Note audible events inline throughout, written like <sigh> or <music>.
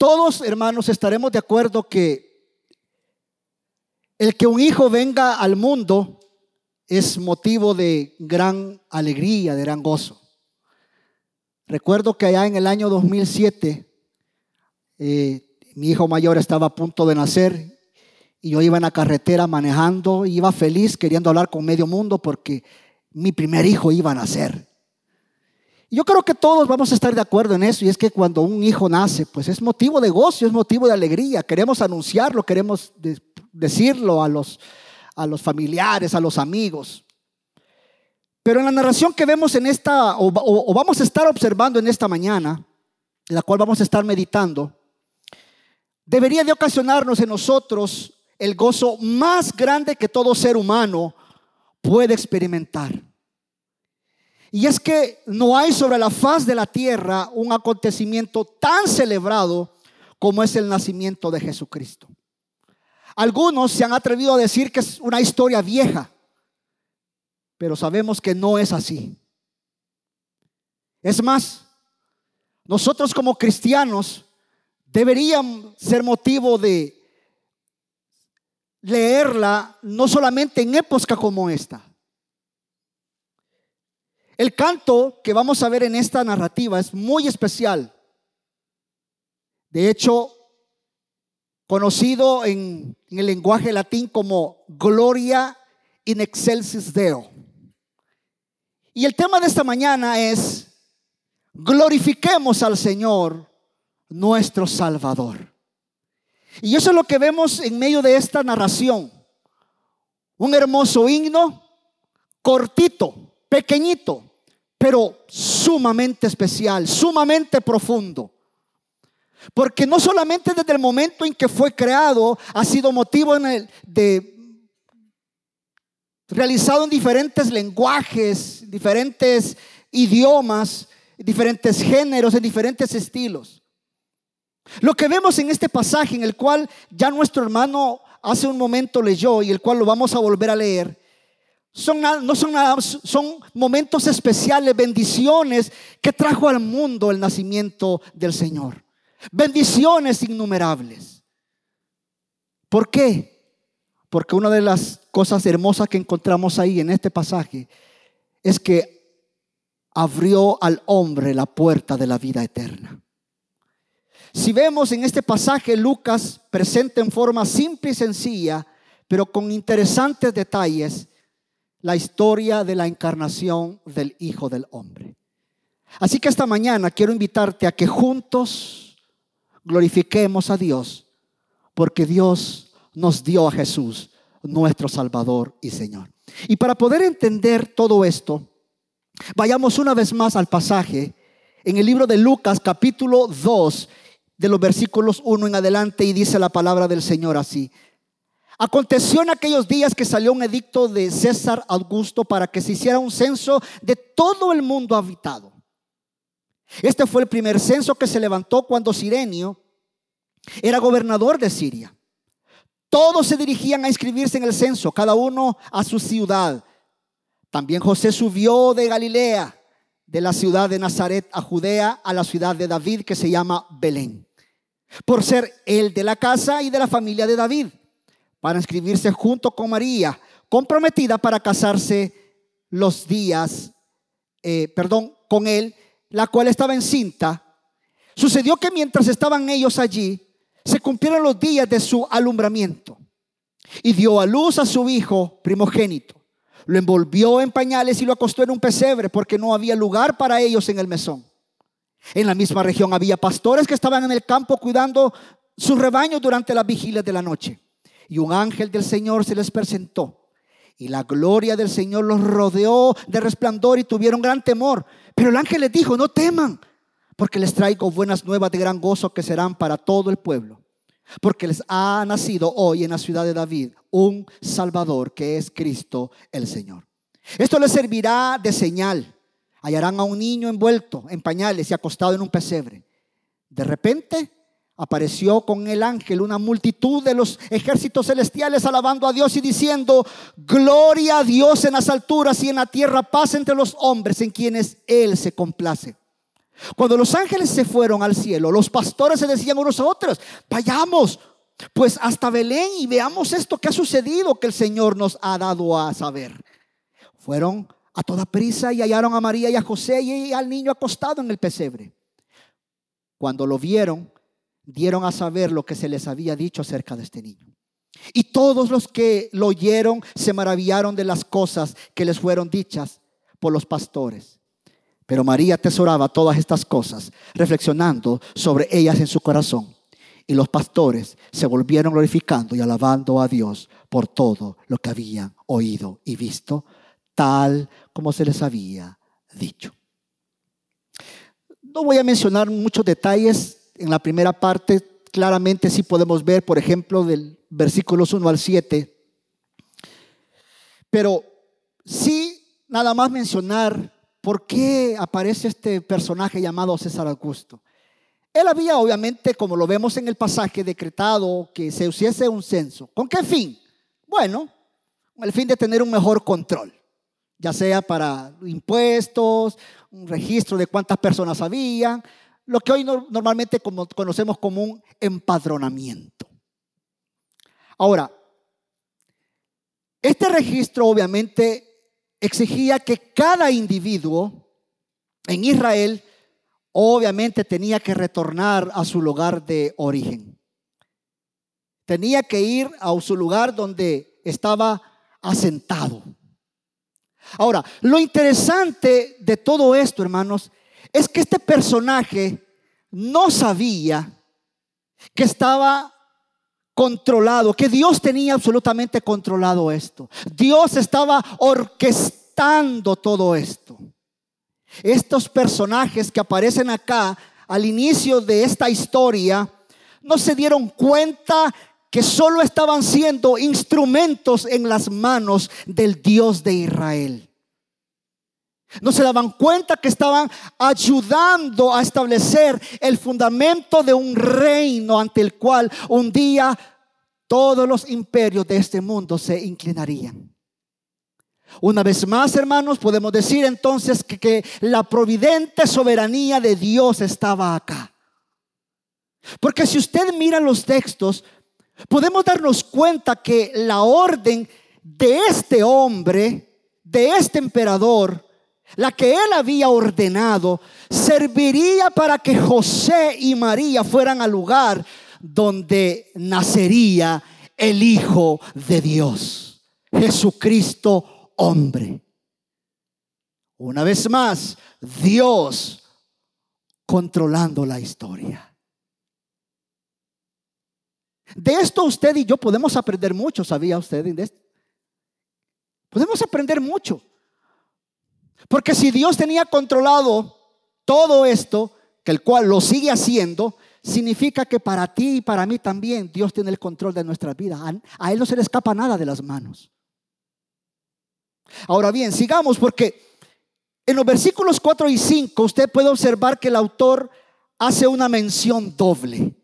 Todos, hermanos, estaremos de acuerdo que el que un hijo venga al mundo es motivo de gran alegría, de gran gozo. Recuerdo que allá en el año 2007, eh, mi hijo mayor estaba a punto de nacer y yo iba en la carretera manejando, iba feliz queriendo hablar con medio mundo porque mi primer hijo iba a nacer. Yo creo que todos vamos a estar de acuerdo en eso y es que cuando un hijo nace, pues es motivo de gozo, es motivo de alegría. Queremos anunciarlo, queremos decirlo a los, a los familiares, a los amigos. Pero en la narración que vemos en esta, o, vamos a estar observando en esta mañana, en la cual vamos a estar meditando, debería de ocasionarnos en nosotros el gozo más grande que todo ser humano puede experimentar. Y es que no hay sobre la faz de la tierra un acontecimiento tan celebrado como es el nacimiento de Jesucristo. Algunos se han atrevido a decir que es una historia vieja, pero sabemos que no es así. Es más, nosotros como cristianos deberían ser motivo de leerla no solamente en época como esta, el canto que vamos a ver en esta narrativa es muy especial. De hecho, conocido en, el lenguaje latín como Gloria in excelsis Deo. Y el tema de esta mañana es glorifiquemos al Señor, nuestro Salvador. Y eso es lo que vemos en medio de esta narración. Un hermoso himno, cortito, pequeñito, pero sumamente especial, sumamente profundo. Porque no solamente desde el momento en que fue creado ha sido motivo en el, de realizado en diferentes lenguajes, diferentes idiomas, diferentes géneros, en diferentes estilos. Lo que vemos en este pasaje en el cual ya nuestro hermano hace un momento leyó y el cual lo vamos a volver a leer, son, no son son momentos especiales, bendiciones que trajo al mundo el nacimiento del Señor. Bendiciones innumerables. ¿Por qué? Porque una de las cosas hermosas que encontramos ahí en este pasaje es que abrió al hombre la puerta de la vida eterna. Si vemos en este pasaje, Lucas presenta en forma simple y sencilla, pero con interesantes detalles, la historia de la encarnación del Hijo del Hombre. Así que esta mañana quiero invitarte a que juntos glorifiquemos a Dios, porque Dios nos dio a Jesús, nuestro Salvador y Señor. Y para poder entender todo esto, vayamos una vez más al pasaje en el libro de Lucas capítulo 2, de los versículos 1 en adelante, y dice la palabra del Señor así. Aconteció en aquellos días que salió un edicto de César Augusto para que se hiciera un censo de todo el mundo habitado. Este fue el primer censo que se levantó cuando Sirenio era gobernador de Siria. Todos se dirigían a inscribirse en el censo, cada uno a su ciudad. También José subió de Galilea, de la ciudad de Nazaret a Judea, a la ciudad de David que se llama Belén, por ser él de la casa y de la familia de David para inscribirse junto con María, comprometida para casarse los días, eh, perdón, con él, la cual estaba encinta. Sucedió que mientras estaban ellos allí, se cumplieron los días de su alumbramiento y dio a luz a su hijo primogénito. Lo envolvió en pañales y lo acostó en un pesebre porque no había lugar para ellos en el mesón. En la misma región había pastores que estaban en el campo cuidando sus rebaños durante las vigilias de la noche y un ángel del Señor se les presentó. Y la gloria del Señor los rodeó de resplandor y tuvieron gran temor. Pero el ángel les dijo, no teman, porque les traigo buenas nuevas de gran gozo que serán para todo el pueblo. Porque les ha nacido hoy en la ciudad de David un Salvador que es Cristo el Señor. Esto les servirá de señal. Hallarán a un niño envuelto en pañales y acostado en un pesebre. De repente apareció con el ángel una multitud de los ejércitos celestiales alabando a Dios y diciendo, gloria a Dios en las alturas y en la tierra paz entre los hombres en quienes Él se complace. Cuando los ángeles se fueron al cielo, los pastores se decían unos a otros, vayamos pues hasta Belén y veamos esto que ha sucedido que el Señor nos ha dado a saber. Fueron a toda prisa y hallaron a María y a José y al niño acostado en el pesebre. Cuando lo vieron, dieron a saber lo que se les había dicho acerca de este niño. Y todos los que lo oyeron se maravillaron de las cosas que les fueron dichas por los pastores. Pero María atesoraba todas estas cosas, reflexionando sobre ellas en su corazón. Y los pastores se volvieron glorificando y alabando a Dios por todo lo que habían oído y visto, tal como se les había dicho. No voy a mencionar muchos detalles en la primera parte. Claramente sí podemos ver, por ejemplo, del versículos 1 al 7. Pero sí, nada más mencionar por qué aparece este personaje llamado César Augusto. Él había, obviamente, como lo vemos en el pasaje, decretado que se hiciese un censo. ¿Con qué fin? Bueno, el fin de tener un mejor control, ya sea para impuestos, un registro de cuántas personas había, lo que hoy normalmente conocemos como un empadronamiento. Ahora, este registro obviamente exigía que cada individuo en Israel obviamente tenía que retornar a su lugar de origen. Tenía que ir a su lugar donde estaba asentado. Ahora, lo interesante de todo esto, hermanos, es que este personaje no sabía que estaba controlado, que Dios tenía absolutamente controlado esto. Dios estaba orquestando todo esto. Estos personajes que aparecen acá al inicio de esta historia no se dieron cuenta que solo estaban siendo instrumentos en las manos del Dios de Israel. No se daban cuenta que estaban ayudando a establecer el fundamento de un reino ante el cual un día todos los imperios de este mundo se inclinarían. Una vez más, hermanos, podemos decir entonces que, la providente soberanía de Dios estaba acá. Porque si usted mira los textos, podemos darnos cuenta que la orden de este hombre, de este emperador, la que él había ordenado, serviría para que José y María fueran al lugar donde nacería el Hijo de Dios, Jesucristo hombre. Una vez más, Dios controlando la historia. De esto usted y yo podemos aprender mucho, ¿sabía usted? Podemos aprender mucho. Porque si Dios tenía controlado todo esto, que el cual lo sigue haciendo, significa que para ti y para mí también Dios tiene el control de nuestra vida. A, Él no se le escapa nada de las manos. Ahora bien, sigamos porque en los versículos 4 y 5 usted puede observar que el autor hace una mención doble.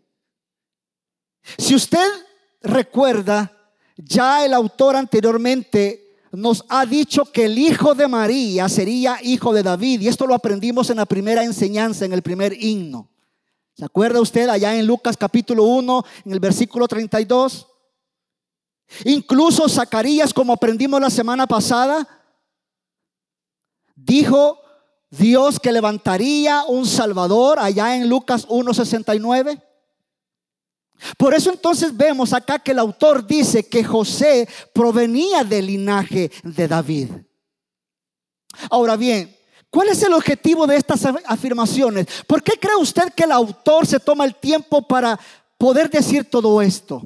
Si usted recuerda, ya el autor anteriormente nos ha dicho que el hijo de María sería hijo de David. Y esto lo aprendimos en la primera enseñanza, en el primer himno. ¿Se acuerda usted allá en Lucas capítulo 1, en el versículo 32? Incluso Zacarías, como aprendimos la semana pasada, dijo Dios que levantaría un Salvador allá en Lucas 1.69. Por eso entonces vemos acá que el autor dice que José provenía del linaje de David. Ahora bien, ¿cuál es el objetivo de estas afirmaciones? ¿Por qué cree usted que el autor se toma el tiempo para poder decir todo esto?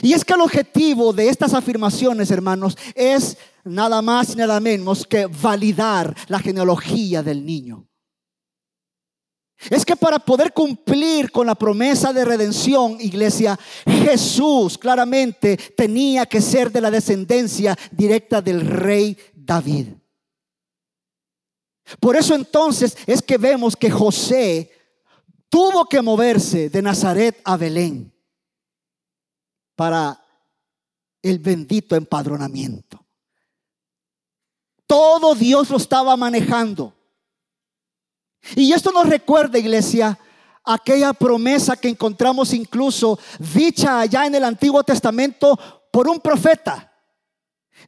Y es que el objetivo de estas afirmaciones, hermanos, es nada más y nada menos que validar la genealogía del niño. Es que para poder cumplir con la promesa de redención, iglesia, Jesús claramente tenía que ser de la descendencia directa del rey David. Por eso entonces es que vemos que José tuvo que moverse de Nazaret a Belén para el bendito empadronamiento. Todo Dios lo estaba manejando. Y esto nos recuerda, iglesia, aquella promesa que encontramos incluso dicha allá en el Antiguo Testamento por un profeta.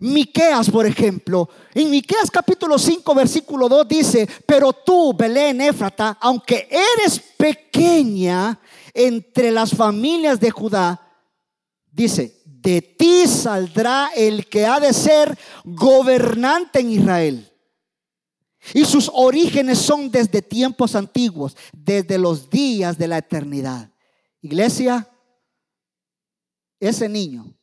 Miqueas, por ejemplo, en Miqueas capítulo 5, versículo 2 dice, pero tú, Belén Éfrata, aunque eres pequeña entre las familias de Judá, dice, de ti saldrá el que ha de ser gobernante en Israel. Y sus orígenes son desde tiempos antiguos, desde los días de la eternidad. Iglesia, ese niño,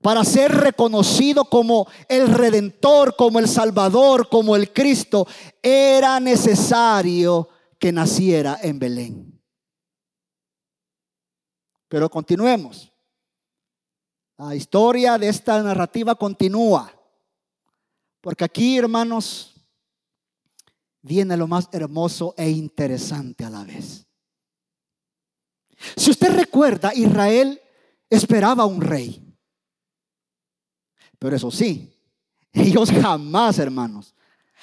para ser reconocido como el redentor, como el salvador, como el Cristo, era necesario que naciera en Belén. Pero continuemos. La historia de esta narrativa continúa. Porque aquí, hermanos, viene lo más hermoso e interesante a la vez. Si usted recuerda, Israel esperaba un rey. Pero eso sí, <laughs> ellos jamás, hermanos,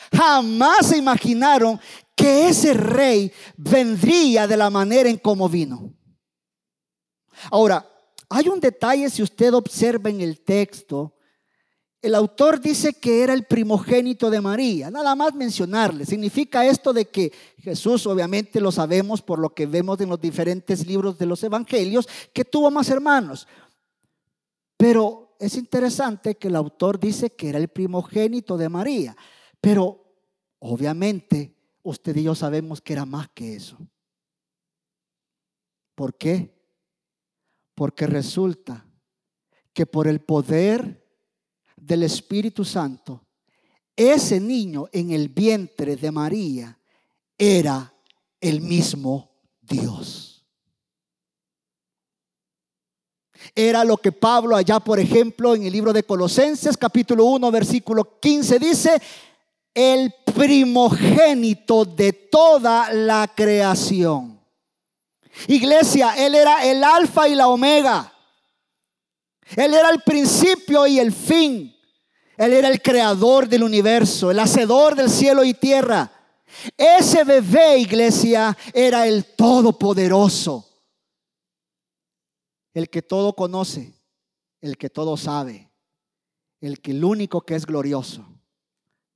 jamás se imaginaron que ese rey vendría de la manera en cómo vino. Ahora, hay un detalle si usted observa en el texto el autor dice que era el primogénito de María, nada más mencionarle. Significa esto de que Jesús, obviamente lo sabemos por lo que vemos en los diferentes libros de los evangelios, que tuvo más hermanos. Pero es interesante que el autor dice que era el primogénito de María. Pero obviamente usted y yo sabemos que era más que eso. ¿Por qué? Porque resulta que por el poder del Espíritu Santo, ese niño en el vientre de María era el mismo Dios. Era lo que Pablo allá, por ejemplo, en el libro de Colosenses capítulo 1, versículo 15 dice, el primogénito de toda la creación. Iglesia, Él era el alfa y la omega. Él era el principio y el fin. Él era el creador del universo, el hacedor del cielo y tierra. Ese bebé, iglesia, era el todopoderoso. El que todo conoce, el que todo sabe, el que el único que es glorioso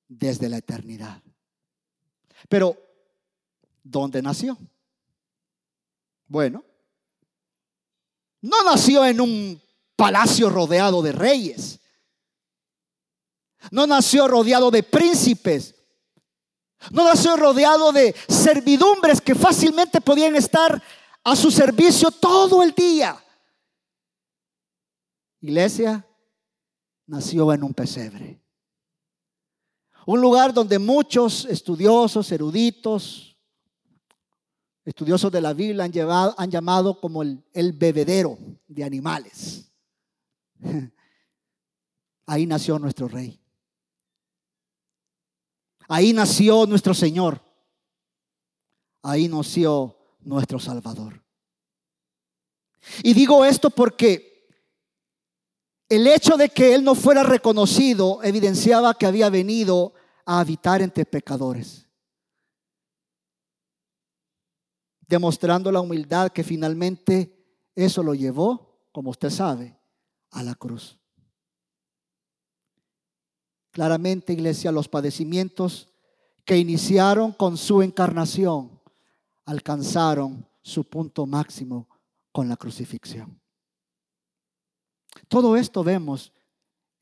desde la eternidad. Pero, ¿dónde nació? Bueno, no nació en un palacio rodeado de reyes. No nació rodeado de príncipes. No nació rodeado de servidumbres que fácilmente podían estar a su servicio todo el día. Iglesia nació en un pesebre. Un lugar donde muchos estudiosos, eruditos, estudiosos de la Biblia han, llevado, han llamado como el, el bebedero de animales. <laughs> Ahí nació nuestro rey. Ahí nació nuestro Señor. Ahí nació nuestro Salvador. Y digo esto porque el hecho de que Él no fuera reconocido evidenciaba que había venido a habitar entre pecadores. Demostrando la humildad que finalmente eso lo llevó, como usted sabe, a la cruz. Claramente, iglesia, los padecimientos que iniciaron con su encarnación alcanzaron su punto máximo con la crucifixión. Todo esto vemos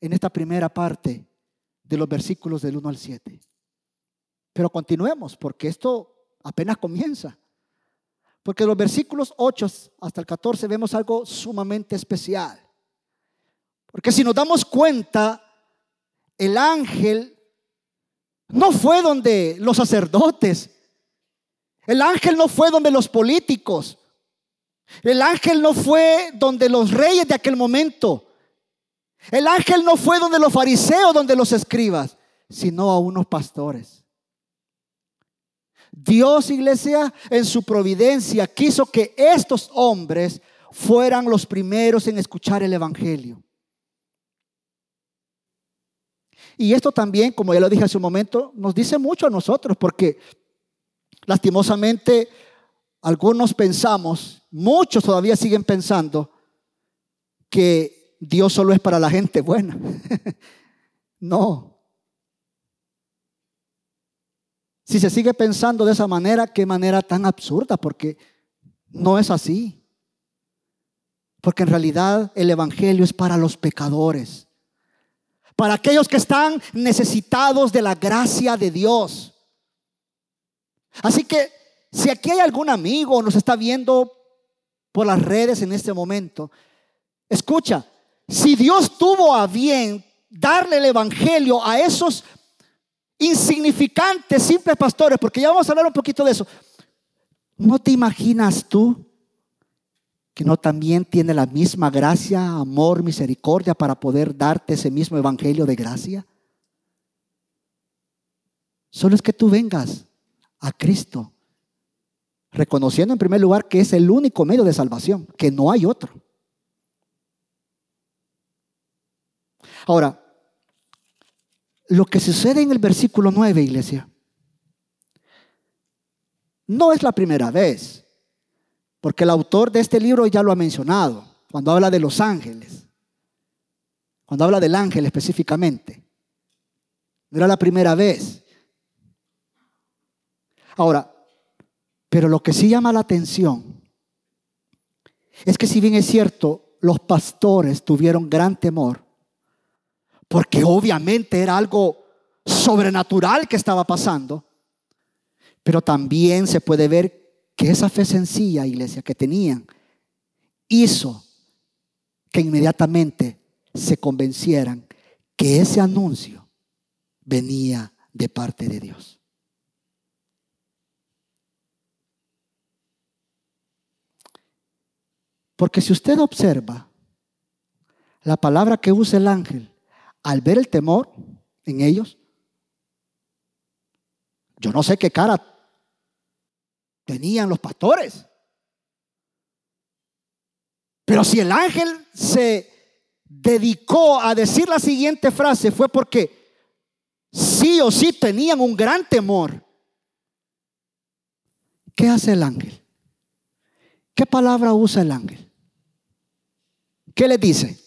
en esta primera parte de los versículos del 1 al 7. Pero continuemos porque esto apenas comienza. Porque los versículos 8 hasta el 14 vemos algo sumamente especial. Porque si nos damos cuenta, el ángel no fue donde los sacerdotes. El ángel no fue donde los políticos. El ángel no fue donde los reyes de aquel momento. El ángel no fue donde los fariseos, donde los escribas, sino a unos pastores. Dios, iglesia, en su providencia quiso que estos hombres fueran los primeros en escuchar el Evangelio. Y esto también, como ya lo dije hace un momento, nos dice mucho a nosotros, porque Lastimosamente, algunos pensamos, muchos todavía siguen pensando que Dios solo es para la gente buena. <laughs> no. Si se sigue pensando de esa manera, qué manera tan absurda, porque no es así. Porque en realidad el Evangelio es para los pecadores, para aquellos que están necesitados de la gracia de Dios. Así que si aquí hay algún amigo nos está viendo por las redes en este momento, escucha, si Dios tuvo a bien darle el Evangelio a esos insignificantes, simples pastores, porque ya vamos a hablar un poquito de eso, ¿no te imaginas tú que no también tiene la misma gracia, amor, misericordia para poder darte ese mismo evangelio de gracia? Solo es que tú vengas a Cristo, reconociendo en primer lugar que es el único medio de salvación, que no hay otro. Ahora, lo que sucede en el versículo 9, iglesia, no es la primera vez. Porque el autor de este libro ya lo ha mencionado, cuando habla de los ángeles, cuando habla del ángel específicamente. No era la primera vez. Ahora, pero lo que sí llama la atención es que si bien es cierto, los pastores tuvieron gran temor, porque obviamente era algo sobrenatural que estaba pasando, pero también se puede ver que esa fe sencilla, iglesia, que tenían, hizo que inmediatamente se convencieran que ese anuncio venía de parte de Dios. Porque si usted observa la palabra que usa el ángel al ver el temor en ellos, yo no sé qué cara tenían los pastores. Pero si el ángel se dedicó a decir la siguiente frase fue porque sí o sí tenían un gran temor. ¿Qué hace el ángel? ¿Qué palabra usa el ángel? ¿Qué le dice?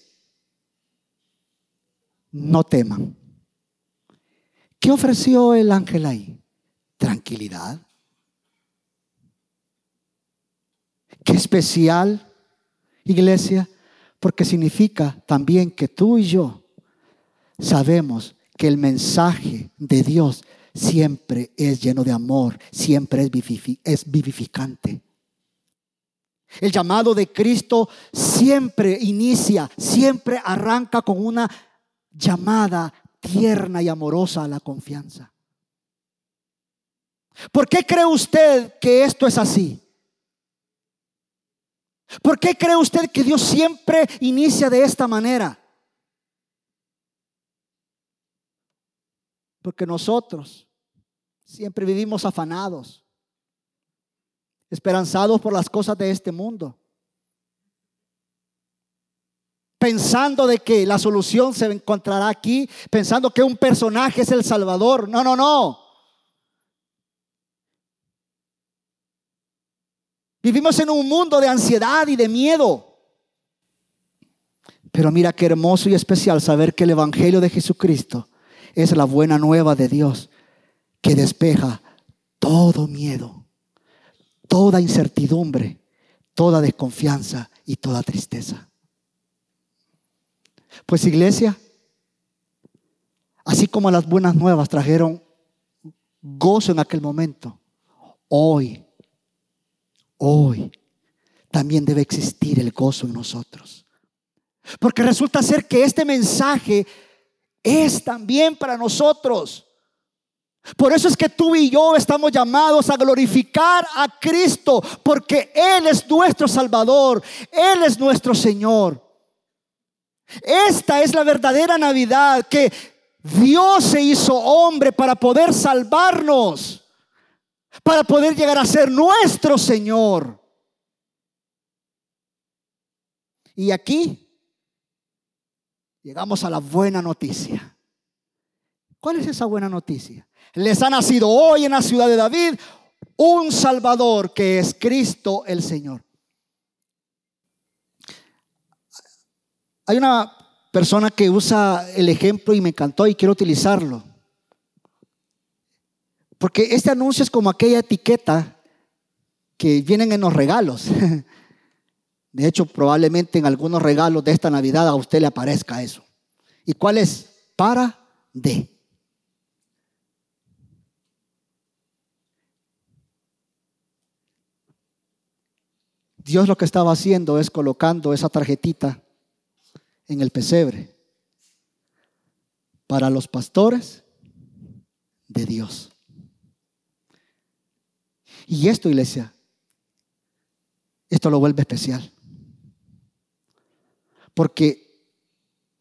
No teman. ¿Qué ofreció el ángel ahí? Tranquilidad. Qué especial, iglesia, porque significa también que tú y yo sabemos que el mensaje de Dios siempre es lleno de amor, siempre es vivificante. El llamado de Cristo siempre inicia, siempre arranca con una llamada tierna y amorosa a la confianza. ¿Por qué cree usted que esto es así? ¿Por qué cree usted que Dios siempre inicia de esta manera? Porque nosotros siempre vivimos afanados, esperanzados por las cosas de este mundo, pensando de que la solución se encontrará aquí, pensando que un personaje es el Salvador. No, no, no. Vivimos en un mundo de ansiedad y de miedo. Pero mira qué hermoso y especial saber que el Evangelio de Jesucristo es la buena nueva de Dios que despeja todo miedo, toda incertidumbre, toda desconfianza y toda tristeza. Pues iglesia, así como las buenas nuevas trajeron gozo en aquel momento, hoy hoy también debe existir el gozo en nosotros. Porque resulta ser que este mensaje es también para nosotros. Por eso es que tú y yo estamos llamados a glorificar a Cristo, porque Él es nuestro Salvador, Él es nuestro Señor. Esta es la verdadera Navidad, que Dios se hizo hombre para poder salvarnos para poder llegar a ser nuestro Señor. Y aquí llegamos a la buena noticia. ¿Cuál es esa buena noticia? Les ha nacido hoy en la ciudad de David un Salvador que es Cristo el Señor. Hay una persona que usa el ejemplo y me encantó y quiero utilizarlo. Porque este anuncio es como aquella etiqueta que vienen en los regalos. <laughs> De hecho, probablemente en algunos regalos de esta Navidad a usted le aparezca eso. ¿Y cuál es? Para de. Dios lo que estaba haciendo es colocando esa tarjetita en el pesebre para los pastores de Dios. Y esto, iglesia, esto lo vuelve especial. Porque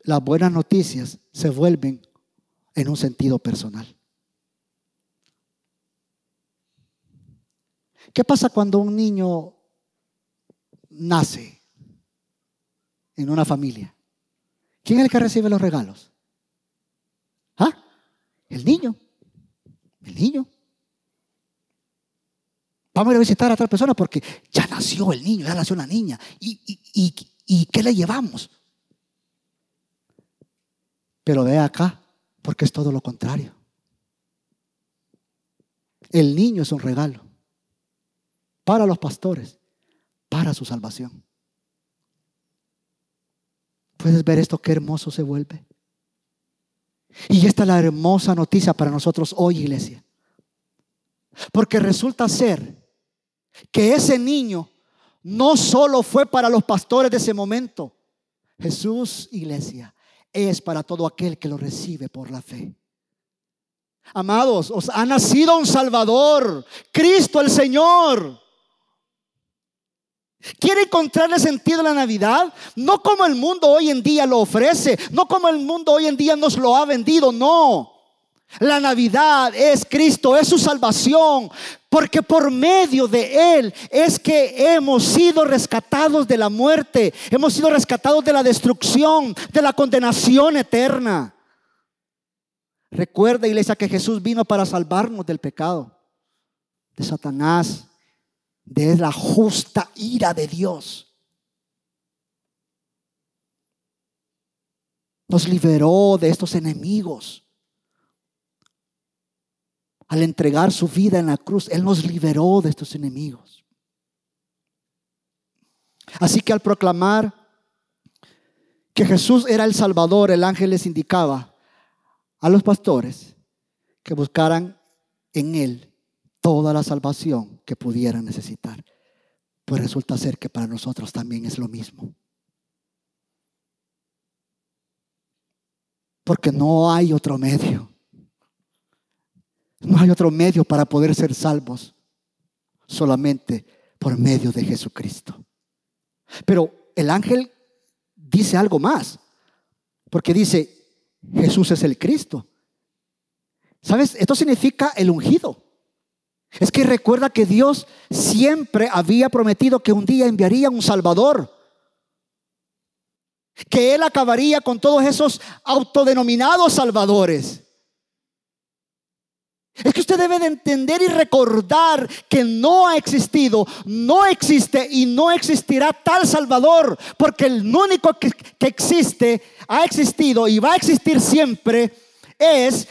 las buenas noticias se vuelven en un sentido personal. ¿Qué pasa cuando un niño nace en una familia? ¿Quién es el que recibe los regalos? ¿Ah? El niño. El niño. Vamos a ir a visitar a otra persona porque ya nació el niño, ya nació una niña. ¿Y, y, qué le llevamos? Pero ve acá, porque es todo lo contrario. El niño es un regalo para los pastores, para su salvación. ¿Puedes ver esto? Qué hermoso se vuelve. Y esta es la hermosa noticia para nosotros hoy, iglesia. Porque resulta ser que ese niño no solo fue para los pastores de ese momento. Jesús, iglesia, es para todo aquel que lo recibe por la fe. Amados, os ha nacido un Salvador, Cristo el Señor. ¿Quiere encontrarle sentido a la Navidad? No como el mundo hoy en día lo ofrece, no como el mundo hoy en día nos lo ha vendido, no. La Navidad es Cristo, es su salvación, porque por medio de Él es que hemos sido rescatados de la muerte, hemos sido rescatados de la destrucción, de la condenación eterna. Recuerda, iglesia, que Jesús vino para salvarnos del pecado, de Satanás, de la justa ira de Dios. Nos liberó de estos enemigos al entregar su vida en la cruz, Él nos liberó de estos enemigos. Así que al proclamar que Jesús era el Salvador, el ángel les indicaba a los pastores que buscaran en Él toda la salvación que pudieran necesitar. Pues resulta ser que para nosotros también es lo mismo. Porque no hay otro medio. No hay otro medio para poder ser salvos, solamente por medio de Jesucristo. Pero el ángel dice algo más, porque dice, Jesús es el Cristo. ¿Sabes? Esto significa el ungido. Es que recuerda que Dios siempre había prometido que un día enviaría un Salvador. Que Él acabaría con todos esos autodenominados salvadores. Es que usted debe de entender y recordar que no ha existido, no existe y no existirá tal Salvador, porque el único que, que, existe, ha existido y va a existir siempre es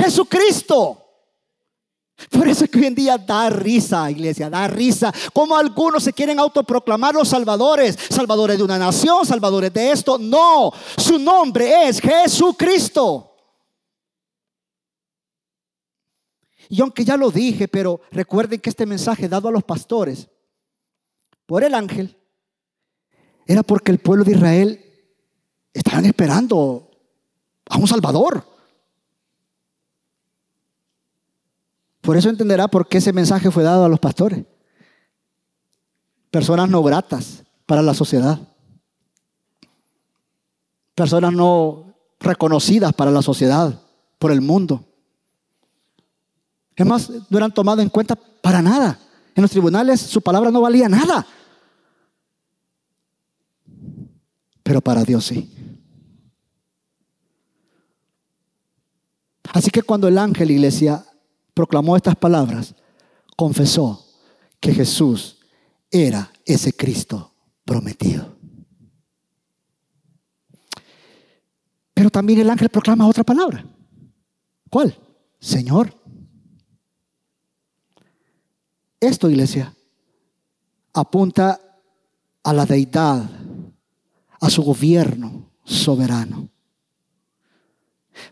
Jesucristo. Por eso es que hoy en día da risa, iglesia, da risa. Como algunos se quieren autoproclamar los salvadores, salvadores de una nación, salvadores de esto. No, su nombre es Jesucristo. Y aunque ya lo dije, pero recuerden que este mensaje dado a los pastores por el ángel era porque el pueblo de Israel estaban esperando a un Salvador. Por eso entenderá por qué ese mensaje fue dado a los pastores. Personas no gratas para la sociedad. Personas no reconocidas para la sociedad, por el mundo. Es más, no eran tomados en cuenta para nada. En los tribunales su palabra no valía nada. Pero para Dios sí. Así que cuando el ángel iglesia proclamó estas palabras, confesó que Jesús era ese Cristo prometido. Pero también el ángel proclama otra palabra. ¿Cuál? Señor. Esto, iglesia, apunta a la deidad, a su gobierno soberano.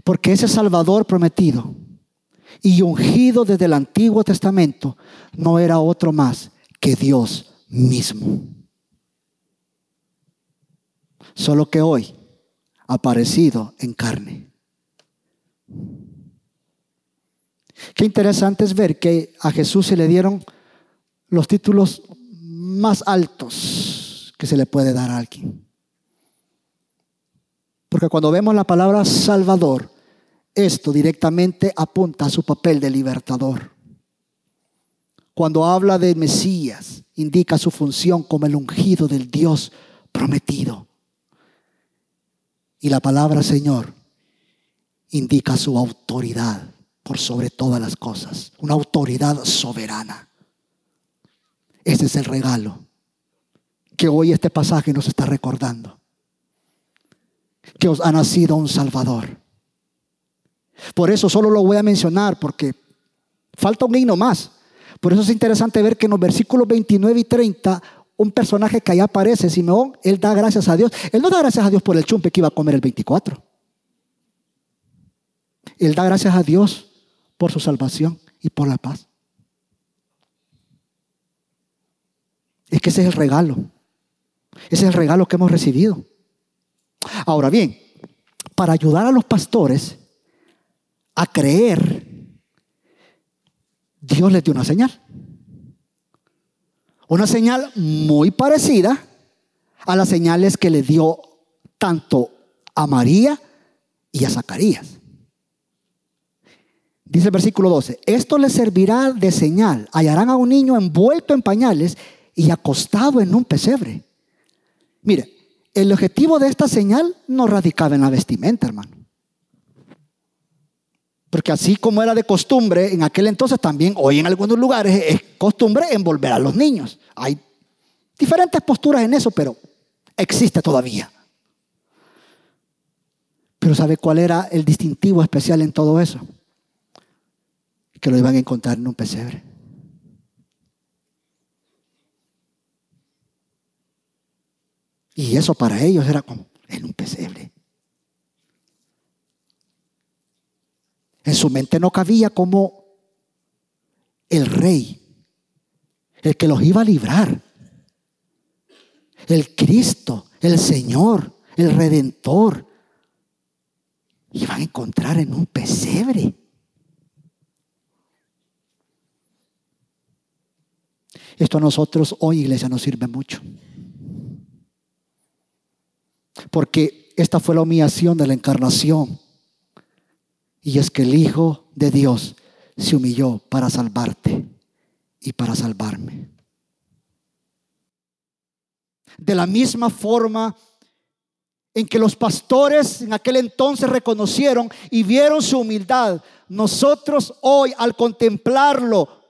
Porque ese Salvador prometido y ungido desde el Antiguo Testamento no era otro más que Dios mismo. Solo que hoy aparecido en carne. Qué interesante es ver que a Jesús se le dieron los títulos más altos que se le puede dar a alguien. Porque cuando vemos la palabra Salvador, esto directamente apunta a su papel de libertador. Cuando habla de Mesías, indica su función como el ungido del Dios prometido. Y la palabra Señor indica su autoridad por sobre todas las cosas, una autoridad soberana. Ese es el regalo que hoy este pasaje nos está recordando. Que os ha nacido un Salvador. Por eso solo lo voy a mencionar porque falta un himno más. Por eso es interesante ver que en los versículos 29 y 30 un personaje que allá aparece, Simeón, él da gracias a Dios. Él no da gracias a Dios por el chumpe que iba a comer el 24. Él da gracias a Dios por su salvación y por la paz. Es que ese es el regalo. Ese es el regalo que hemos recibido. Ahora bien, para ayudar a los pastores a creer, Dios les dio una señal. Una señal muy parecida a las señales que le dio tanto a María y a Zacarías. Dice el versículo 12, esto les servirá de señal. Hallarán a un niño envuelto en pañales y acostado en un pesebre. Mire, el objetivo de esta señal no radicaba en la vestimenta, hermano. Porque así como era de costumbre en aquel entonces, también hoy en algunos lugares es costumbre envolver a los niños. Hay diferentes posturas en eso, pero existe todavía. Pero ¿sabe cuál era el distintivo especial en todo eso? Que lo iban a encontrar en un pesebre. Y eso para ellos era como en un pesebre. En su mente no cabía como el rey, el que los iba a librar, el Cristo, el Señor, el Redentor, iban a encontrar en un pesebre. Esto a nosotros hoy, iglesia, nos sirve mucho. Porque esta fue la humillación de la encarnación. Y es que el Hijo de Dios se humilló para salvarte y para salvarme. De la misma forma en que los pastores en aquel entonces reconocieron y vieron su humildad, nosotros hoy al contemplarlo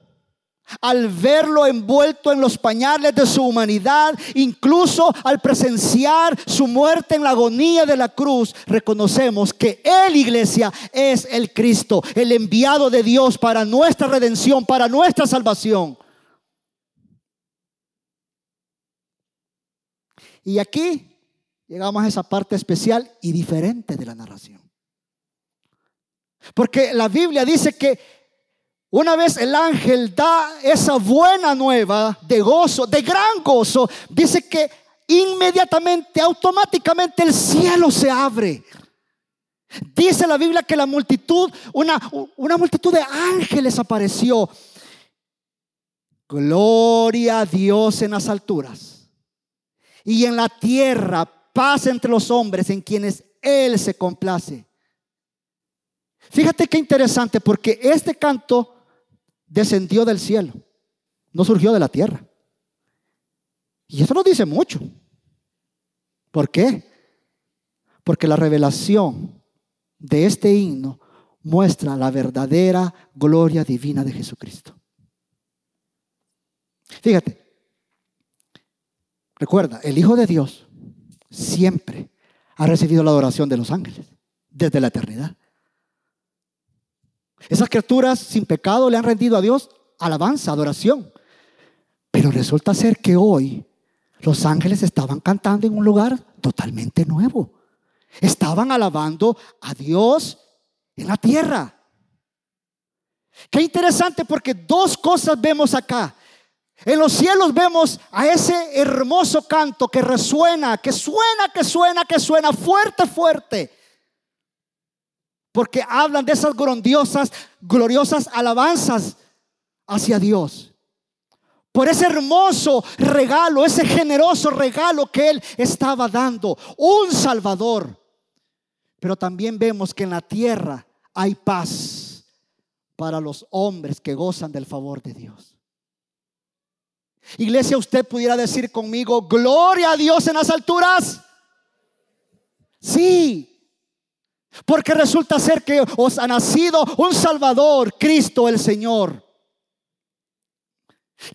al verlo envuelto en los pañales de su humanidad, incluso al presenciar su muerte en la agonía de la cruz, reconocemos que Él, iglesia, es el Cristo, el enviado de Dios para nuestra redención, para nuestra salvación. Y aquí llegamos a esa parte especial y diferente de la narración. Porque la Biblia dice que una vez el ángel da esa buena nueva de gozo, de gran gozo, dice que inmediatamente, automáticamente el cielo se abre. Dice la Biblia que la multitud, una, una multitud de ángeles apareció. Gloria a Dios en las alturas. Y en la tierra, paz entre los hombres en quienes Él se complace. Fíjate qué interesante, porque este canto descendió del cielo, no surgió de la tierra. Y eso nos dice mucho. ¿Por qué? Porque la revelación de este himno muestra la verdadera gloria divina de Jesucristo. Fíjate, recuerda, el Hijo de Dios siempre ha recibido la adoración de los ángeles desde la eternidad. Esas criaturas sin pecado le han rendido a Dios alabanza, adoración. Pero resulta ser que hoy los ángeles estaban cantando en un lugar totalmente nuevo. Estaban alabando a Dios en la tierra. Qué interesante porque dos cosas vemos acá. En los cielos vemos a ese hermoso canto que resuena, que suena, que suena, que suena fuerte, fuerte. Porque hablan de esas grandiosas, gloriosas alabanzas hacia Dios. Por ese hermoso regalo, ese generoso regalo que Él estaba dando. Un Salvador. Pero también vemos que en la tierra hay paz para los hombres que gozan del favor de Dios. Iglesia, usted pudiera decir conmigo, gloria a Dios en las alturas. Sí, porque resulta ser que os ha nacido un Salvador, Cristo el Señor.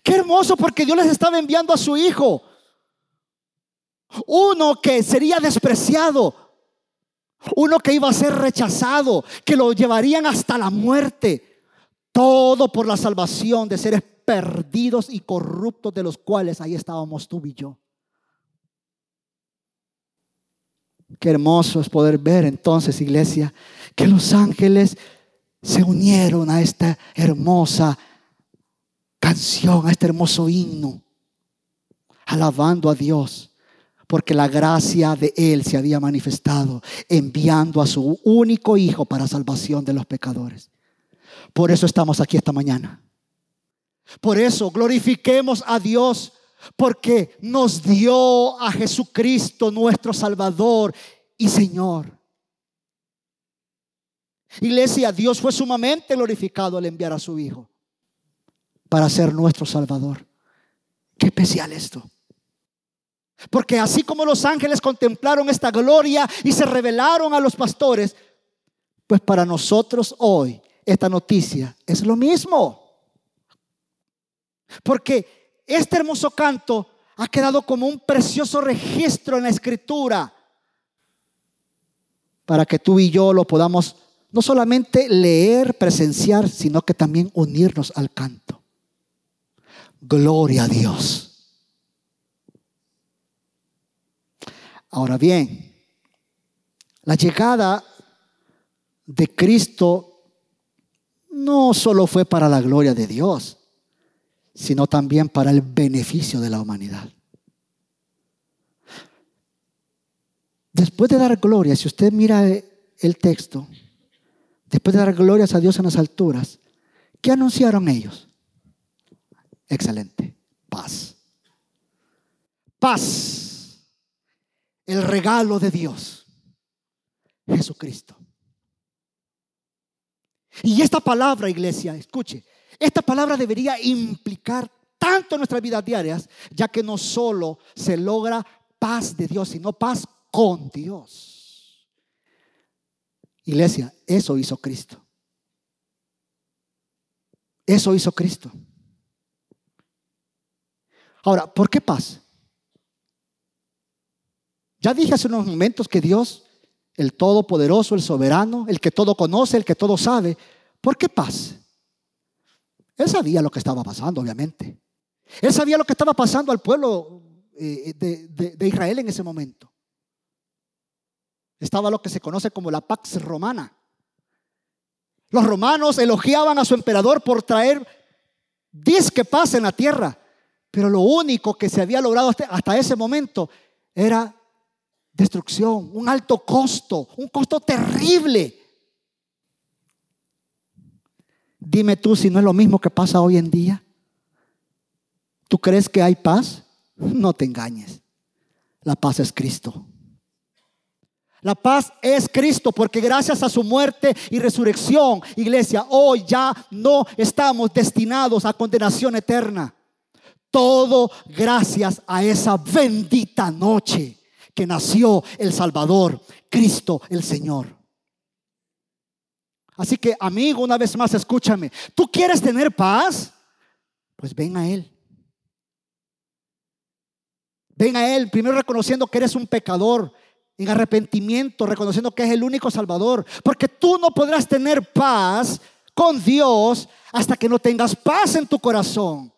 Qué hermoso porque Dios les estaba enviando a su Hijo. Uno que sería despreciado. Uno que iba a ser rechazado. Que lo llevarían hasta la muerte. Todo por la salvación de seres perdidos y corruptos de los cuales ahí estábamos tú y yo. Qué hermoso es poder ver entonces, iglesia, que los ángeles se unieron a esta hermosa canción, a este hermoso himno, alabando a Dios, porque la gracia de Él se había manifestado, enviando a su único Hijo para salvación de los pecadores. Por eso estamos aquí esta mañana. Por eso glorifiquemos a Dios porque nos dio a Jesucristo nuestro Salvador y Señor. Iglesia, Dios fue sumamente glorificado al enviar a su Hijo para ser nuestro Salvador. Qué especial esto. Porque así como los ángeles contemplaron esta gloria y se revelaron a los pastores, pues para nosotros hoy esta noticia es lo mismo. Porque este hermoso canto ha quedado como un precioso registro en la escritura para que tú y yo lo podamos no solamente leer, presenciar, sino que también unirnos al canto. Gloria a Dios. Ahora bien, la llegada de Cristo no solo fue para la gloria de Dios, sino también para el beneficio de la humanidad. Después de dar gloria, si usted mira el texto, después de dar glorias a Dios en las alturas, ¿qué anunciaron ellos? Excelente, paz. Paz, el regalo de Dios, Jesucristo. Y esta palabra, iglesia, escuche, esta palabra debería implicar tanto en nuestras vidas diarias, ya que no solo se logra paz de Dios, sino paz con Dios. Iglesia, eso hizo Cristo. Eso hizo Cristo. Ahora, ¿por qué paz? Ya dije hace unos momentos que Dios, el Todopoderoso, el Soberano, el que todo conoce, el que todo sabe, ¿por qué paz? Él sabía lo que estaba pasando, obviamente. Él sabía lo que estaba pasando al pueblo eh, de, Israel en ese momento. Estaba lo que se conoce como la Pax Romana. Los romanos elogiaban a su emperador por traer disque paz en la tierra, pero lo único que se había logrado hasta ese momento era destrucción, un alto costo, un costo terrible. Dime tú si no es lo mismo que pasa hoy en día. ¿Tú crees que hay paz? No te engañes. La paz es Cristo. La paz es Cristo porque gracias a su muerte y resurrección, iglesia, hoy ya no estamos destinados a condenación eterna. Todo gracias a esa bendita noche que nació el Salvador, Cristo el Señor. Así que, amigo, una vez más, escúchame. ¿Tú quieres tener paz? Pues ven a Él. Ven a Él, primero reconociendo que eres un pecador, en arrepentimiento, reconociendo que es el único Salvador. Porque tú no podrás tener paz con Dios hasta que no tengas paz en tu corazón.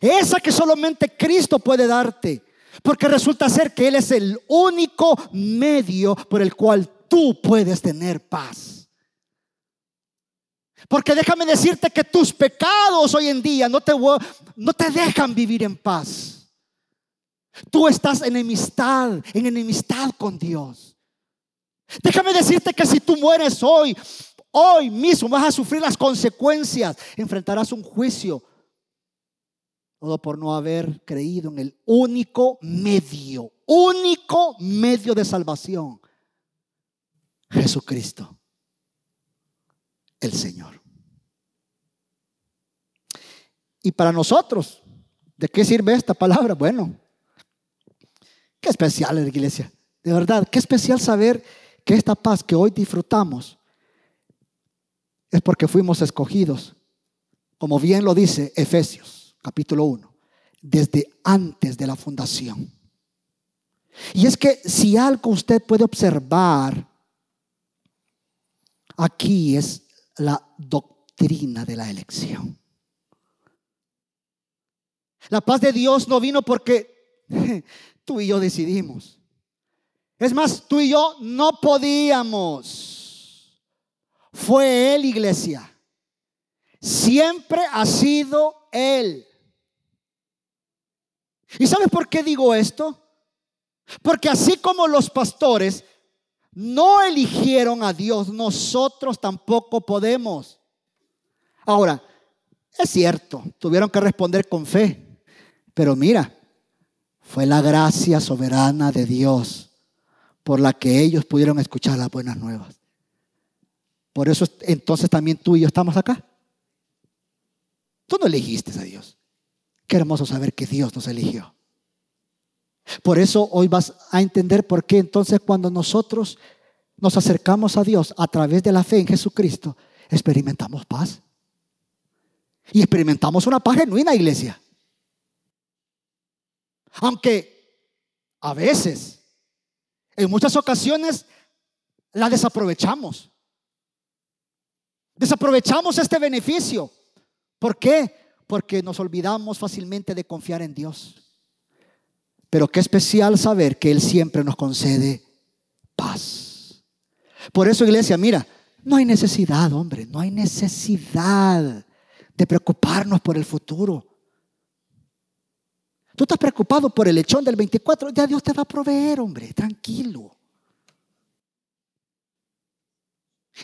Esa que solamente Cristo puede darte. Porque resulta ser que Él es el único medio por el cual tú puedes tener paz. Porque déjame decirte que tus pecados hoy en día no te, no te dejan vivir en paz. Tú estás en enemistad, en enemistad con Dios. Déjame decirte que si tú mueres hoy, hoy mismo vas a sufrir las consecuencias, enfrentarás un juicio. Todo por no haber creído en el único medio, único medio de salvación. Jesucristo, el Señor. Y para nosotros, ¿de qué sirve esta palabra? Bueno, qué especial la iglesia. De verdad, qué especial saber que esta paz que hoy disfrutamos es porque fuimos escogidos, como bien lo dice Efesios capítulo 1, desde antes de la fundación. Y es que si algo usted puede observar Aquí es la doctrina de la elección. La paz de Dios no vino porque <laughs> tú y yo decidimos. Es más, tú y yo no podíamos. Fue Él, iglesia. Siempre ha sido Él. ¿Y sabes por qué digo esto? Porque así como los pastores no eligieron a Dios, nosotros tampoco podemos. Ahora, es cierto, tuvieron que responder con fe, pero mira, fue la gracia soberana de Dios por la que ellos pudieron escuchar las buenas nuevas. Por eso entonces también tú y yo estamos acá. Tú no elegiste a Dios. Qué hermoso saber que Dios nos eligió. Por eso hoy vas a entender por qué entonces cuando nosotros nos acercamos a Dios a través de la fe en Jesucristo, experimentamos paz. Y experimentamos una paz genuina, iglesia. Aunque a veces, en muchas ocasiones, la desaprovechamos. Desaprovechamos este beneficio. ¿Por qué? Porque nos olvidamos fácilmente de confiar en Dios. Pero qué especial saber que Él siempre nos concede paz. Por eso, iglesia, mira, no hay necesidad, hombre, no hay necesidad de preocuparnos por el futuro. Tú estás preocupado por el lechón del 24, ya Dios te va a proveer, hombre, tranquilo.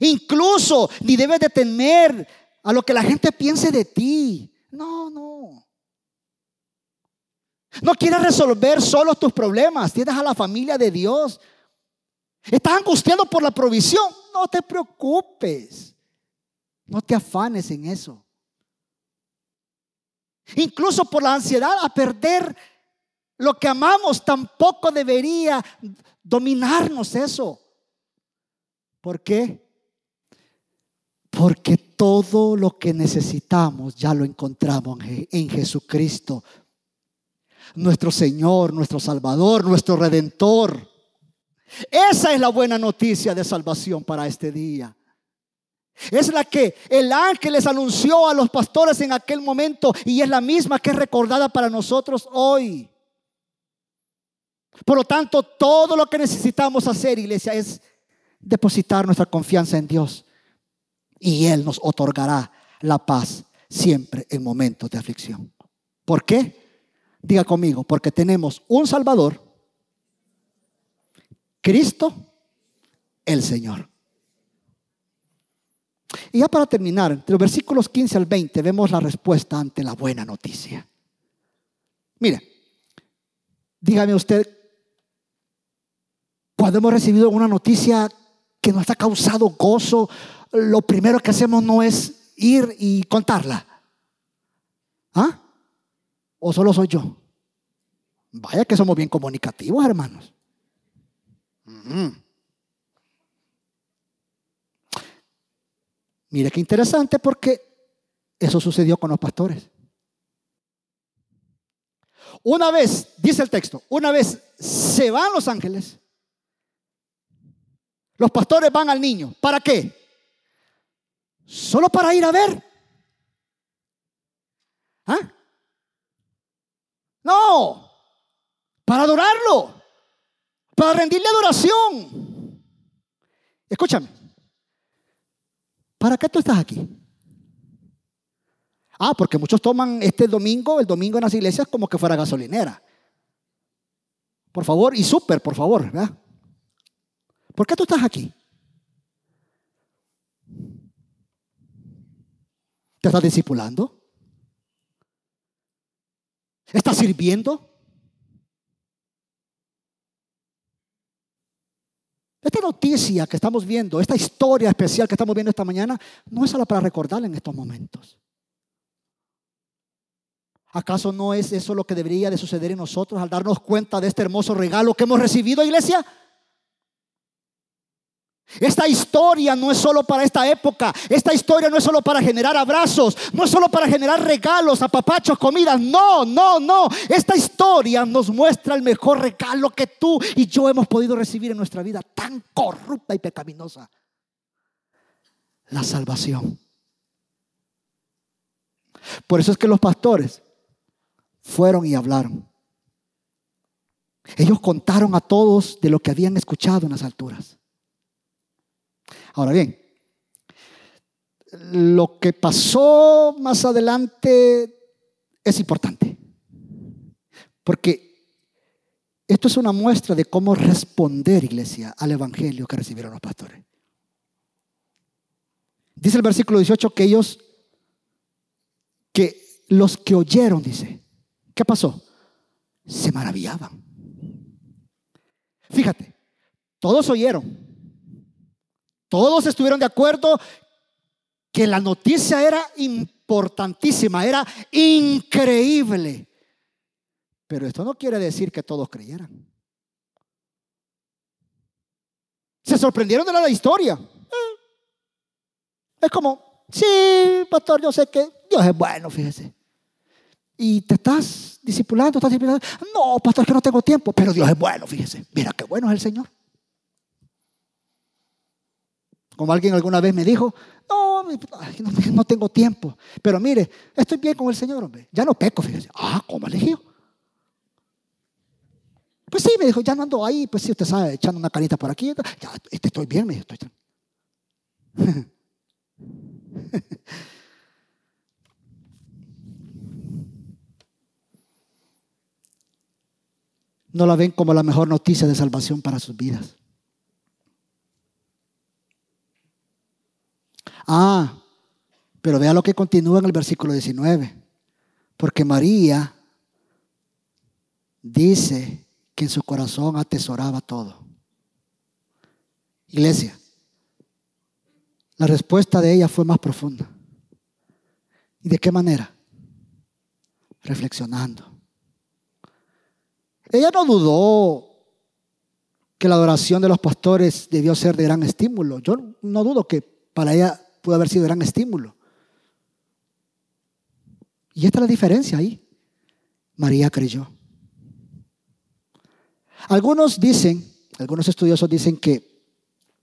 Incluso ni debes de temer a lo que la gente piense de ti. No, no. No quieres resolver solo tus problemas. Tienes a la familia de Dios. Estás angustiado por la provisión. No te preocupes. No te afanes en eso. Incluso por la ansiedad a perder lo que amamos, tampoco debería dominarnos eso. ¿Por qué? Porque todo lo que necesitamos ya lo encontramos en Jesucristo nuestro Señor, nuestro Salvador, nuestro Redentor. Esa es la buena noticia de salvación para este día. Es la que el ángel les anunció a los pastores en aquel momento y es la misma que es recordada para nosotros hoy. Por lo tanto, todo lo que necesitamos hacer, iglesia, es depositar nuestra confianza en Dios y Él nos otorgará la paz siempre en momentos de aflicción. ¿Por qué? Diga conmigo, porque tenemos un Salvador, Cristo, el Señor. Y ya para terminar, entre los versículos 15 al 20 vemos la respuesta ante la buena noticia. Mire, dígame usted, cuando hemos recibido una noticia que nos ha causado gozo, lo primero que hacemos no es ir y contarla. ¿Ah? ¿O solo soy yo? Vaya que somos bien comunicativos, hermanos. Mire qué interesante porque eso sucedió con los pastores. Una vez, dice el texto, una vez se van los ángeles, los pastores van al niño. ¿Para qué? Solo para ir a ver. ¿Ah? No, para adorarlo, para rendirle adoración. Escúchame, ¿para qué tú estás aquí? Ah, porque muchos toman este domingo, el domingo en las iglesias, como que fuera gasolinera. Por favor, y súper, por favor, ¿verdad? ¿Por qué tú estás aquí? ¿Te estás discipulando? ¿Estás sirviendo? Esta noticia que estamos viendo, esta historia especial que estamos viendo esta mañana, no es solo para recordarla en estos momentos. ¿Acaso no es eso lo que debería de suceder en nosotros al darnos cuenta de este hermoso regalo que hemos recibido, iglesia? Esta historia no es solo para esta época. Esta historia no es solo para generar abrazos. No es solo para generar regalos, apapachos, comidas. No, no, no. Esta historia nos muestra el mejor regalo que tú y yo hemos podido recibir en nuestra vida tan corrupta y pecaminosa. La salvación. Por eso es que los pastores fueron y hablaron. Ellos contaron a todos de lo que habían escuchado en las alturas. Ahora bien, lo que pasó más adelante es importante, porque esto es una muestra de cómo responder, iglesia, al evangelio que recibieron los pastores. Dice el versículo 18 que ellos, que los que oyeron, dice, ¿qué pasó? Se maravillaban. Fíjate, todos oyeron, todos estuvieron de acuerdo que la noticia era importantísima, era increíble. Pero esto no quiere decir que todos creyeran. Se sorprendieron de la historia. Es como, sí, pastor, yo sé que Dios es bueno, fíjese. Y te estás discipulando, estás discipulando. No, pastor, que no tengo tiempo, pero Dios es bueno, fíjese. Mira qué bueno es el Señor. Como alguien alguna vez me dijo, no, <laughs> no, tengo tiempo. Pero mire, estoy bien con el Señor, hombre. Ya no peco, fíjese. Ah, ¿cómo elegido? Pues sí, me dijo, ya no ando ahí, pues sí, usted sabe, echando una carita por aquí. Ya, este, estoy bien, me dijo, estoy <laughs> No la ven como la mejor noticia de salvación para sus vidas. Ah, pero vea lo que continúa en el versículo 19. Porque María dice que en su corazón atesoraba todo. Iglesia, la respuesta de ella fue más profunda. ¿Y de qué manera? Reflexionando. Ella no dudó que la adoración de los pastores debió ser de gran estímulo. Yo no dudo que para ella pudo haber sido gran estímulo. Y esta es la diferencia ahí. María creyó. Algunos dicen, algunos estudiosos dicen que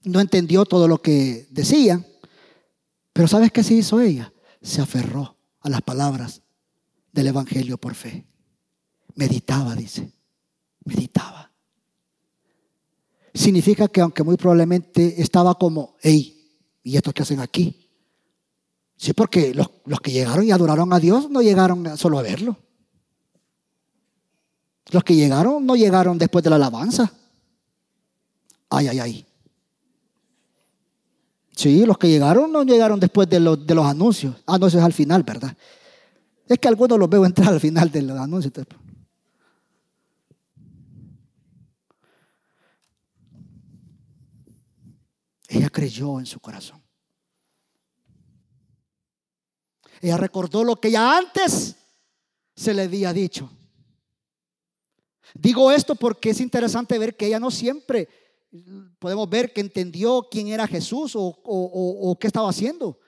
no entendió todo lo que decía, pero ¿sabes qué se hizo ella? Se aferró a las palabras del Evangelio por fe. Meditaba, dice. Meditaba. Significa que aunque muy probablemente estaba como, hey, ¿Y estos que hacen aquí? Sí, porque los, que llegaron y adoraron a Dios no llegaron solo a verlo. Los que llegaron no llegaron después de la alabanza. Ay, ay, ay. Sí, los que llegaron no llegaron después de, los, de los anuncios. Ah, es al final, ¿verdad? Es que algunos los veo entrar al final de los anuncios. Ella creyó en su corazón. Ella recordó lo que ya antes se le había dicho. Digo esto porque es interesante ver que ella no siempre podemos ver que entendió quién era Jesús o, qué estaba haciendo.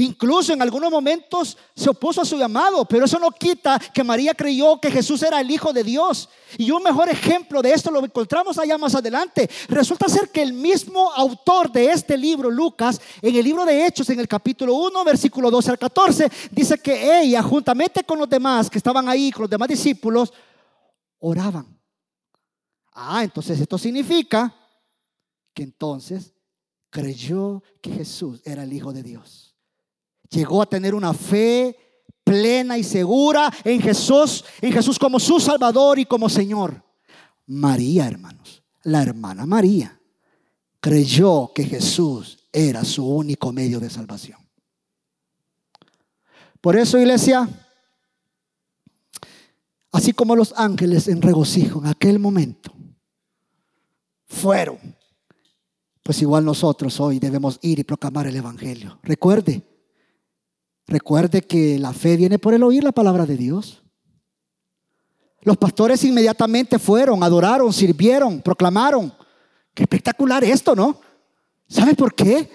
Incluso en algunos momentos se opuso a su llamado, pero eso no quita que María creyó que Jesús era el Hijo de Dios. Y un mejor ejemplo de esto lo encontramos allá más adelante. Resulta ser que el mismo autor de este libro, Lucas, en el libro de Hechos, en el capítulo 1, versículo 12 al 14, dice que ella, juntamente con los demás que estaban ahí, con los demás discípulos, oraban. Ah, entonces esto significa que entonces creyó que Jesús era el Hijo de Dios. Llegó a tener una fe plena y segura en Jesús, en Jesús como su Salvador y como Señor. María, hermanos, la hermana María, creyó que Jesús era su único medio de salvación. Por eso, iglesia, así como los ángeles en regocijo en aquel momento fueron, pues igual nosotros hoy debemos ir y proclamar el Evangelio. Recuerde, Recuerde que la fe viene por el oír la palabra de Dios. Los pastores inmediatamente fueron, adoraron, sirvieron, proclamaron. Qué espectacular esto, ¿no? ¿Sabe por qué?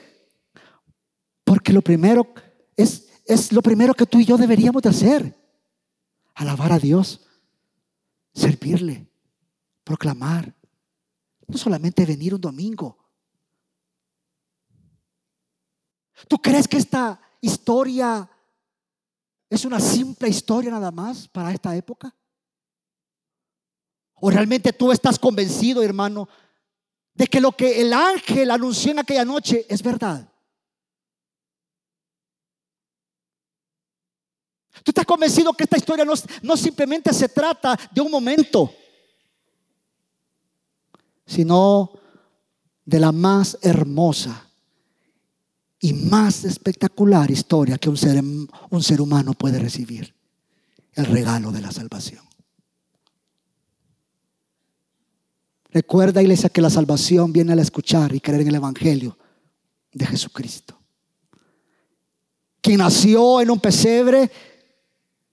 Porque lo primero es, es lo primero que tú y yo deberíamos de hacer. Alabar a Dios, servirle, proclamar. No solamente venir un domingo. ¿Tú crees que esta historia es una simple historia nada más para esta época? ¿O realmente tú estás convencido, hermano, de que lo que el ángel anunció en aquella noche es verdad? ¿Tú estás convencido que esta historia no, no simplemente se trata de un momento, sino de la más hermosa y más espectacular historia que un ser, un ser humano puede recibir. El regalo de la salvación. Recuerda, iglesia, que la salvación viene al escuchar y creer en el Evangelio de Jesucristo. Quien nació en un pesebre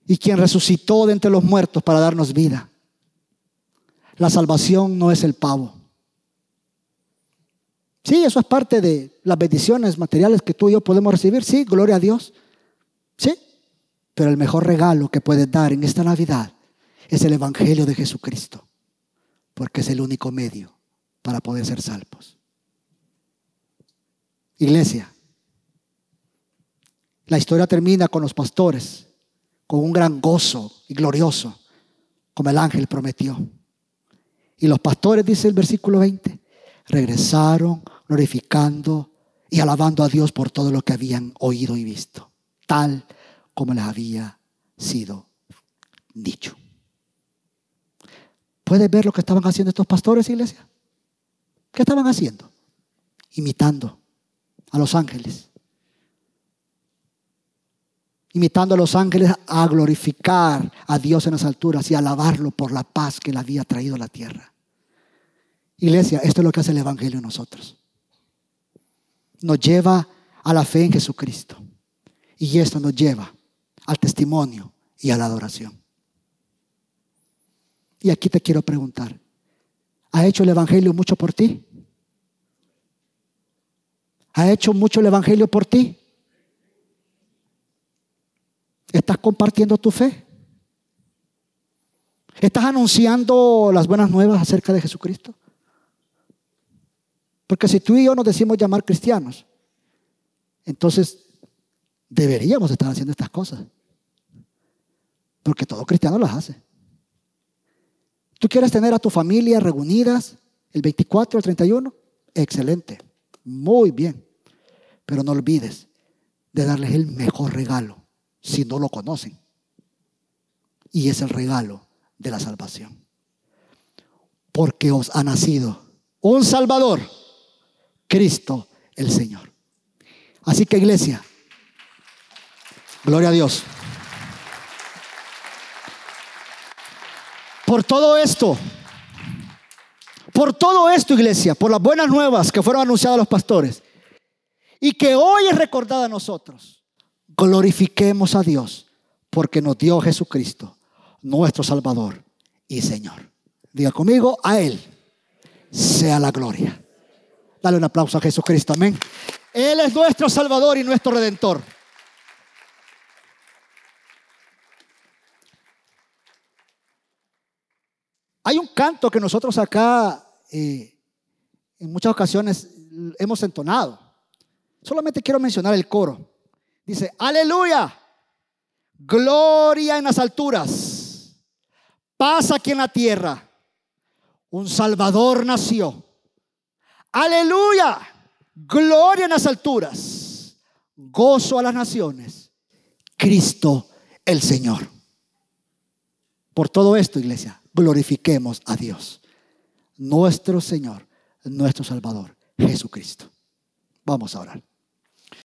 y quien resucitó de entre los muertos para darnos vida. La salvación no es el pavo. Sí, eso es parte de las bendiciones materiales que tú y yo podemos recibir. Sí, gloria a Dios. Sí, pero el mejor regalo que puedes dar en esta Navidad es el Evangelio de Jesucristo, porque es el único medio para poder ser salvos. Iglesia, la historia termina con los pastores, con un gran gozo y glorioso, como el ángel prometió. Y los pastores, dice el versículo 20, regresaron glorificando y alabando a Dios por todo lo que habían oído y visto, tal como les había sido dicho. ¿Puedes ver lo que estaban haciendo estos pastores, iglesia? ¿Qué estaban haciendo? Imitando a los ángeles. Imitando a los ángeles a glorificar a Dios en las alturas y alabarlo por la paz que le había traído a la tierra. Iglesia, esto es lo que hace el Evangelio en nosotros nos lleva a la fe en Jesucristo. Y esto nos lleva al testimonio y a la adoración. Y aquí te quiero preguntar, ¿ha hecho el Evangelio mucho por ti? ¿Ha hecho mucho el Evangelio por ti? ¿Estás compartiendo tu fe? ¿Estás anunciando las buenas nuevas acerca de Jesucristo? Porque si tú y yo nos decimos llamar cristianos, entonces deberíamos estar haciendo estas cosas. Porque todo cristiano las hace. ¿Tú quieres tener a tu familia reunidas el 24 o el 31? Excelente. Muy bien. Pero no olvides de darles el mejor regalo si no lo conocen. Y es el regalo de la salvación. Porque os ha nacido un Salvador Cristo el Señor. Así que iglesia, gloria a Dios. Por todo esto, por todo esto, iglesia, por las buenas nuevas que fueron anunciadas a los pastores y que hoy es recordada a nosotros, glorifiquemos a Dios porque nos dio Jesucristo, nuestro Salvador y Señor. Diga conmigo, a Él sea la gloria. Dale un aplauso a Jesucristo, amén. Él es nuestro Salvador y nuestro Redentor. Hay un canto que nosotros acá eh, en muchas ocasiones hemos entonado. Solamente quiero mencionar el coro. Dice, aleluya, gloria en las alturas, paz aquí en la tierra. Un Salvador nació Aleluya, gloria en las alturas, gozo a las naciones. Cristo el Señor. Por todo esto, iglesia, glorifiquemos a Dios, nuestro Señor, nuestro Salvador, Jesucristo. Vamos a orar.